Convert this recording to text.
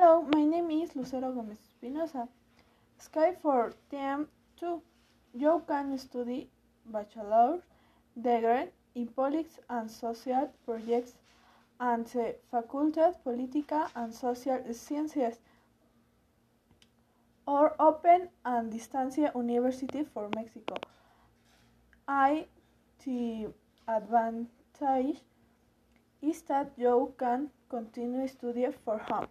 Hello, my name is Lucero Gomez Espinosa. Sky for TM 2. You can study bachelor degree in politics and social projects and the Facultad Política and Social Sciences or Open and Distancia University for Mexico. I the advantage is that you can continue study for home.